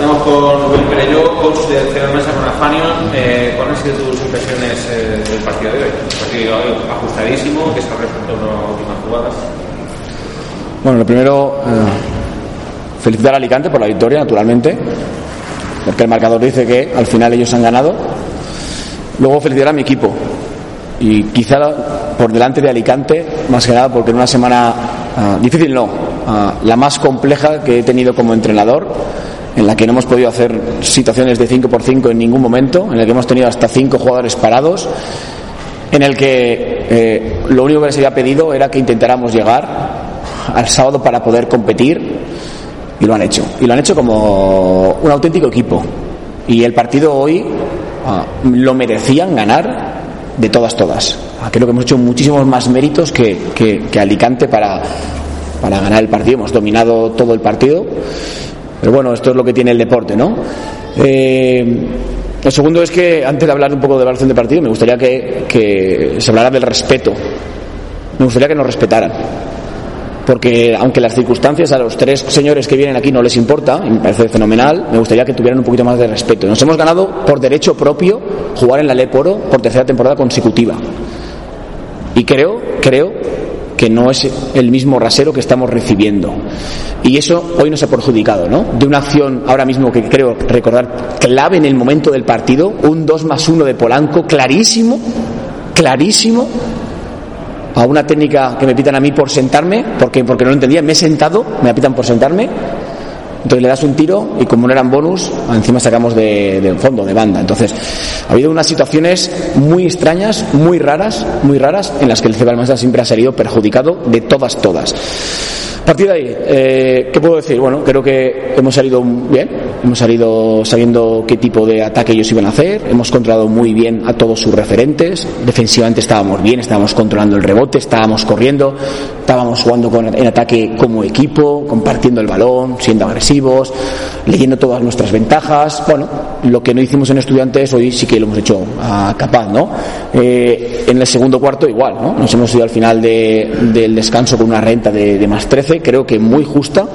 Estamos con Rubén Perello, coach de Cero Mesa con Afanion. Eh, ¿Cuáles han sido tus impresiones eh, del partido de hoy? Un partido ajustadísimo, que se ha resuelto en las últimas jugadas. Bueno, lo primero, eh, felicitar a Alicante por la victoria, naturalmente, porque el marcador dice que al final ellos han ganado. Luego felicitar a mi equipo y quizá por delante de Alicante, más que nada porque en una semana ah, difícil no, ah, la más compleja que he tenido como entrenador en la que no hemos podido hacer situaciones de 5 por 5 en ningún momento, en el que hemos tenido hasta 5 jugadores parados, en el que eh, lo único que les había pedido era que intentáramos llegar al sábado para poder competir y lo han hecho. Y lo han hecho como un auténtico equipo. Y el partido hoy ah, lo merecían ganar de todas, todas. Ah, creo que hemos hecho muchísimos más méritos que, que, que Alicante para, para ganar el partido. Hemos dominado todo el partido. Pero bueno, esto es lo que tiene el deporte, ¿no? Eh, segundo es que, antes de hablar un poco de evaluación de partido, me gustaría que, se hablara del respeto. Me gustaría que nos respetaran. Porque aunque las circunstancias a los tres señores que vienen aquí no les importa, me parece fenomenal, me gustaría que tuvieran un poquito más de respeto. Nos hemos ganado por derecho propio jugar en la Leporo por tercera temporada consecutiva. Y creo, creo que no es el mismo rasero que estamos recibiendo. Y eso hoy nos ha perjudicado, ¿no? De una acción ahora mismo que creo recordar clave en el momento del partido, un 2 más 1 de Polanco, clarísimo, clarísimo, a una técnica que me pitan a mí por sentarme, porque, porque no lo entendía, me he sentado, me apitan por sentarme, entonces le das un tiro y como no eran bonus, encima sacamos de, de, fondo, de banda. Entonces, ha habido unas situaciones muy extrañas, muy raras, muy raras, en las que el Cebalmasa siempre ha salido perjudicado de todas, todas. A partir de ahí, eh, ¿qué puedo decir? Bueno, creo que hemos salido bien, hemos salido sabiendo qué tipo de ataque ellos iban a hacer, hemos controlado muy bien a todos sus referentes, defensivamente estábamos bien, estábamos controlando el rebote, estábamos corriendo, estábamos jugando con, en ataque como equipo, compartiendo el balón, siendo agresivos, leyendo todas nuestras ventajas. Bueno, lo que no hicimos en estudiantes hoy sí que lo hemos hecho a capaz, ¿no? Eh, en el segundo cuarto igual, ¿no? Nos hemos ido al final de, del descanso con una renta de, de más 13 creo que muy justa,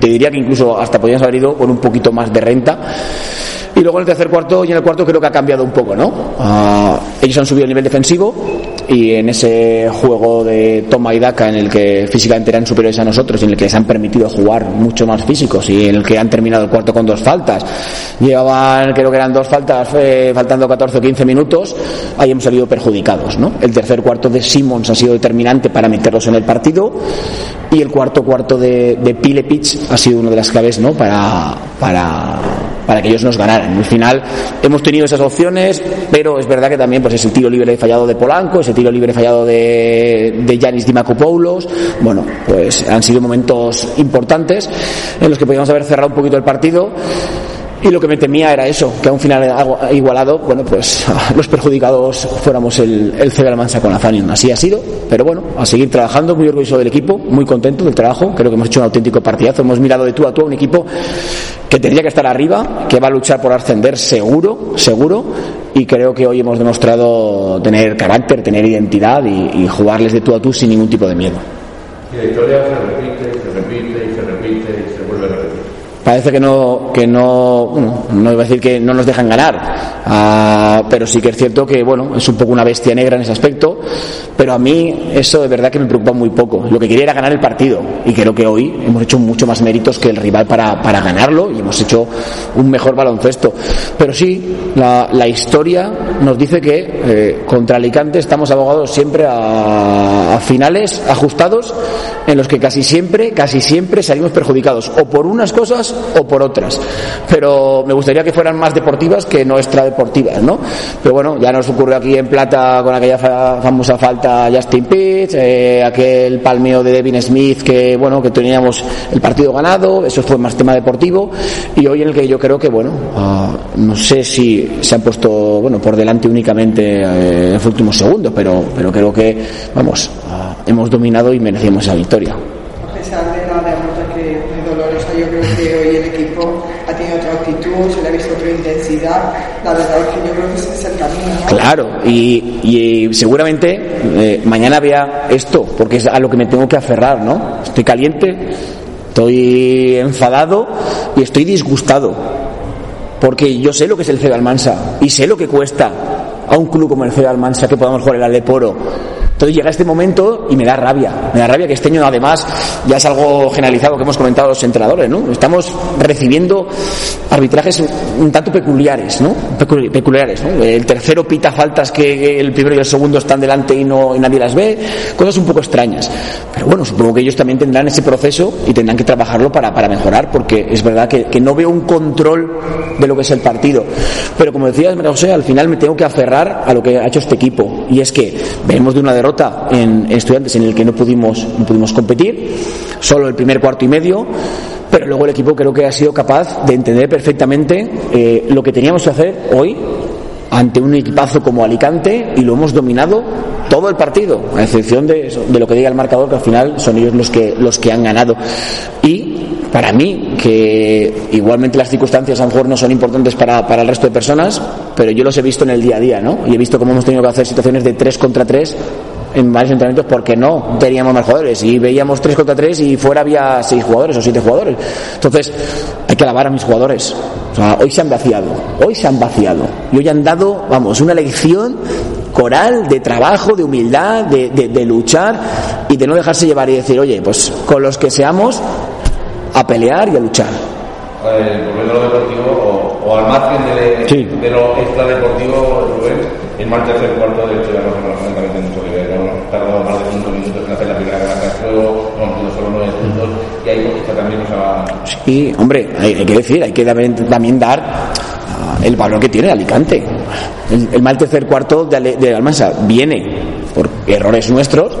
te diría que incluso hasta podríamos haber ido con un poquito más de renta. Y luego en el tercer cuarto y en el cuarto creo que ha cambiado un poco, ¿no? Uh, ellos han subido el nivel defensivo y en ese juego de toma y daca en el que físicamente eran superiores a nosotros y en el que les han permitido jugar mucho más físicos y en el que han terminado el cuarto con dos faltas. Llevaban, creo que eran dos faltas, eh, faltando 14 o 15 minutos, ahí hemos salido perjudicados, ¿no? El tercer cuarto de Simmons ha sido determinante para meterlos en el partido y el cuarto cuarto de, de Pilepich ha sido una de las claves, ¿no? Para, para para que ellos nos ganaran. Al final hemos tenido esas opciones, pero es verdad que también pues ese tiro libre fallado de Polanco, ese tiro libre fallado de, de Yanis Dimakopoulos, bueno, pues han sido momentos importantes en los que podíamos haber cerrado un poquito el partido. Y lo que me temía era eso, que a un final igualado, bueno, pues los perjudicados fuéramos el, el CD Mansa con la Fanion. Así ha sido, pero bueno, a seguir trabajando, muy orgulloso del equipo, muy contento del trabajo, creo que hemos hecho un auténtico partidazo, hemos mirado de tú a tú a un equipo que tendría que estar arriba, que va a luchar por ascender seguro, seguro, y creo que hoy hemos demostrado tener carácter, tener identidad y, y jugarles de tú a tú sin ningún tipo de miedo. Y la historia se repite, se repite y se repite y se vuelve a repetir parece que no que no bueno, no iba a decir que no nos dejan ganar uh, pero sí que es cierto que bueno es un poco una bestia negra en ese aspecto pero a mí eso de verdad que me preocupa muy poco. Lo que quería era ganar el partido y creo que hoy hemos hecho mucho más méritos que el rival para, para ganarlo y hemos hecho un mejor baloncesto. Pero sí la, historia nos dice que eh, contra Alicante estamos abogados siempre a finales ajustados en los que casi siempre, casi siempre salimos perjudicados, o por unas cosas o por otras. Pero me gustaría que fueran más deportivas que no extradeportivas, ¿no? Pero bueno, ya nos ocurrió aquí en Plata con aquella famosa falta Justin Pitts, eh, aquel palmeo de Devin Smith que, bueno, que teníamos el partido ganado, eso fue más tema deportivo, y hoy en el que yo creo que, bueno, ah, no sé si se han puesto, bueno, por delante únicamente eh, en los últimos segundos, pero, pero creo que, vamos, ah, hemos dominado y merecemos esa victoria. A pesar de la derrota que es dolorosa, yo creo que hoy el equipo ha tenido otra actitud, se le ha visto otra intensidad. La verdad es que yo creo que ese es el camino. ¿no? Claro, y, y seguramente eh, mañana vea esto, porque es a lo que me tengo que aferrar, ¿no? Estoy caliente, estoy enfadado y estoy disgustado, porque yo sé lo que es el CEO Almansa y sé lo que cuesta a un club como el CEO Almansa que podamos jugar el Aleporo entonces llega este momento y me da rabia. Me da rabia que este año, además, ya es algo generalizado que hemos comentado los entrenadores, ¿no? Estamos recibiendo arbitrajes un tanto peculiares, ¿no? Peculiares, ¿no? El tercero pita faltas que el primero y el segundo están delante y, no, y nadie las ve. Cosas un poco extrañas. Pero bueno, supongo que ellos también tendrán ese proceso y tendrán que trabajarlo para, para mejorar, porque es verdad que, que, no veo un control de lo que es el partido. Pero como decía María José, al final me tengo que aferrar a lo que ha hecho este equipo. Y es que venimos de una derrota en estudiantes en el que no pudimos, no pudimos competir, solo el primer cuarto y medio, pero luego el equipo creo que ha sido capaz de entender perfectamente eh, lo que teníamos que hacer hoy ante un equipazo como Alicante y lo hemos dominado todo el partido, a excepción de, de, lo que diga el marcador, que al final son ellos los que, los que han ganado. Y para mí, que igualmente las circunstancias a lo mejor no son importantes para, para, el resto de personas, pero yo los he visto en el día a día, ¿no? Y he visto cómo hemos tenido que hacer situaciones de 3 contra 3 en varios entrenamientos porque no teníamos más jugadores y veíamos 3 contra 3 y fuera había 6 jugadores o 7 jugadores. Entonces, hay que alabar a mis jugadores. O sea, hoy se han vaciado, hoy se han vaciado y hoy han dado, vamos, una lección coral de trabajo, de humildad, de, de, de luchar y de no dejarse llevar y decir, oye, pues con los que seamos, a pelear y a luchar. Eh, volviendo a lo deportivo, o, al margen de, Sí. de lo extradeportivo, Rubén, el martes tercer cuarto de hecho ya no se francamente mucho que ver, ¿no? tardado más de 5 minutos en hacer la primera gran de juego, hemos tenido solo 9 puntos, y ahí pues, también nos ha... Sí, hombre, hay, hay que decir, hay que también, también dar ah, el valor que tiene Alicante. El, el mal tercer cuarto de, Ale- de Almansa viene por errores nuestros,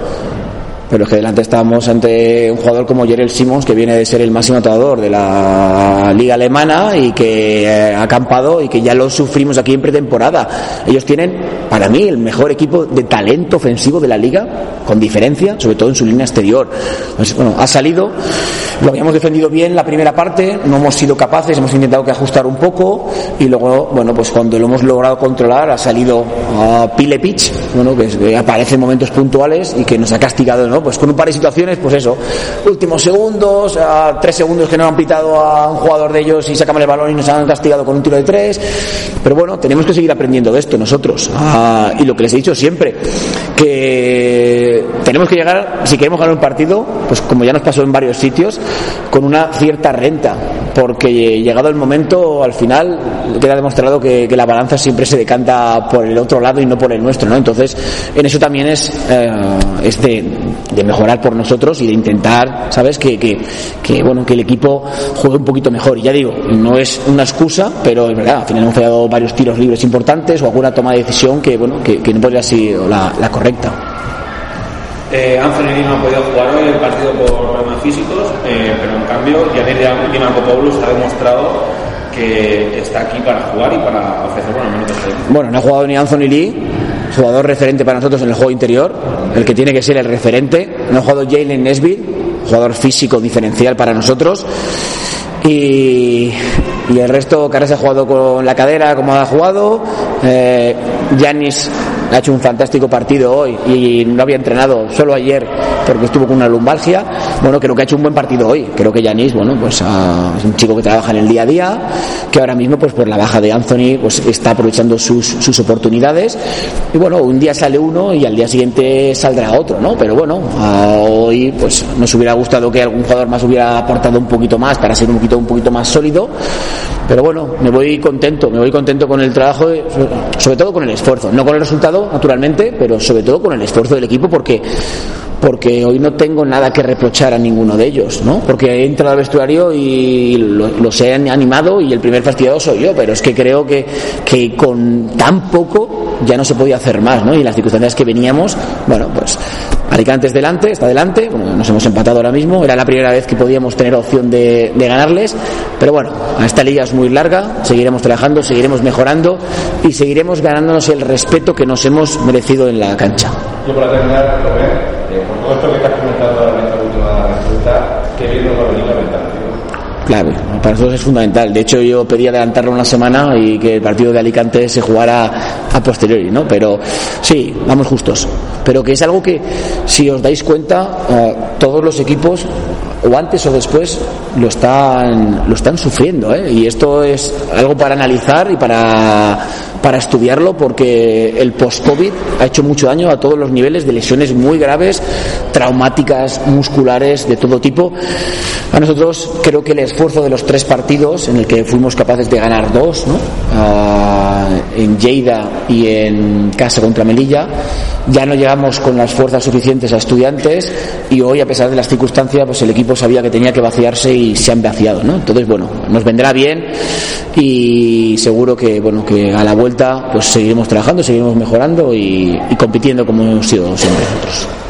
pero es que delante estábamos ante un jugador como Jerel Simons, que viene de ser el máximo atador de la liga alemana y que eh, ha acampado y que ya lo sufrimos aquí en pretemporada. Ellos tienen, para mí, el mejor equipo de talento ofensivo de la liga, con diferencia, sobre todo en su línea exterior. Pues, bueno, ha salido, lo habíamos defendido bien la primera parte, no hemos sido capaces, hemos intentado que ajustar un poco y luego, bueno, pues cuando lo hemos logrado controlar ha salido a Pile Pitch, bueno, que aparece en momentos puntuales y que nos ha castigado, ¿no? Pues con un par de situaciones, pues eso, últimos segundos, tres segundos que no han pitado a un jugador de ellos y sacaban el balón y nos han castigado con un tiro de tres. Pero bueno, tenemos que seguir aprendiendo de esto nosotros. Ah, y lo que les he dicho siempre, que tenemos que llegar, si queremos ganar un partido, pues como ya nos pasó en varios sitios, con una cierta renta, porque llegado el momento, al final queda demostrado que, que la balanza siempre se decanta por el otro lado y no por el nuestro, ¿no? Entonces, en eso también es, eh, es de, de mejorar por nosotros y de intentar, ¿sabes? Que, que, que, bueno, que el equipo juegue un poquito mejor. Y ya digo, no es una excusa, pero es verdad, al final hemos fallado varios tiros libres importantes o alguna toma de decisión que, bueno, que, que no podría ser la, la correcta. Eh, Anthony Lee no ha podido jugar hoy el partido por problemas físicos, eh, pero en cambio Yanir Dimarcopoulos ha demostrado que está aquí para jugar y para ofrecer buenos minutos. Bueno, no ha jugado ni Anthony Lee, jugador referente para nosotros en el juego interior, el que tiene que ser el referente. No ha jugado Jalen Nesbitt, jugador físico diferencial para nosotros. Y, y el resto, Caras ha jugado con la cadera como ha jugado. Eh, Yanis ha hecho un fantástico partido hoy y no había entrenado solo ayer porque estuvo con una lumbalgia. Bueno, creo que ha hecho un buen partido hoy. Creo que Yanis, bueno, pues ah, es un chico que trabaja en el día a día, que ahora mismo, pues por la baja de Anthony, pues está aprovechando sus, sus oportunidades. Y bueno, un día sale uno y al día siguiente saldrá otro, ¿no? Pero bueno, hoy pues nos hubiera gustado que algún jugador más hubiera aportado un poquito más para ser un poquito, un poquito más sólido. Pero bueno, me voy contento, me voy contento con el trabajo, sobre todo con el esfuerzo, no con el resultado, naturalmente, pero sobre todo con el esfuerzo del equipo porque porque hoy no tengo nada que reprochar a ninguno de ellos, ¿no? Porque he entrado al vestuario y los he animado y el primer fastidiado soy yo, pero es que creo que, que con tan poco ya no se podía hacer más, ¿no? Y las circunstancias que veníamos, bueno, pues Alicante es delante, está delante, nos hemos empatado ahora mismo, era la primera vez que podíamos tener opción de, ganarles, pero bueno, esta liga es muy larga, seguiremos trabajando, seguiremos mejorando y seguiremos ganándonos el respeto que nos hemos merecido en la cancha. Yo para terminar, eh, por todo esto que estás comentando ahora en esta última resulta, ¿qué a venir la? Clave. Para nosotros es fundamental. De hecho, yo pedí adelantarlo una semana y que el partido de Alicante se jugara a posteriori, ¿no? Pero sí, vamos justos. Pero que es algo que, si os dais cuenta, eh, todos los equipos o antes o después lo están lo están sufriendo ¿eh? y esto es algo para analizar y para para estudiarlo porque el post-COVID ha hecho mucho daño a todos los niveles de lesiones muy graves, traumáticas, musculares, de todo tipo. A nosotros creo que el esfuerzo de los tres partidos, en el que fuimos capaces de ganar dos, ¿no? Ah, en Lleida y en casa contra Melilla, ya no llegamos con las fuerzas suficientes a estudiantes y hoy, a pesar de las circunstancias, pues el equipo sabía que tenía que vaciarse y se han vaciado, ¿no? Entonces, bueno, nos vendrá bien y seguro que, bueno, que a la vuelta pues seguiremos trabajando, seguiremos mejorando y, y compitiendo como hemos sido siempre nosotros.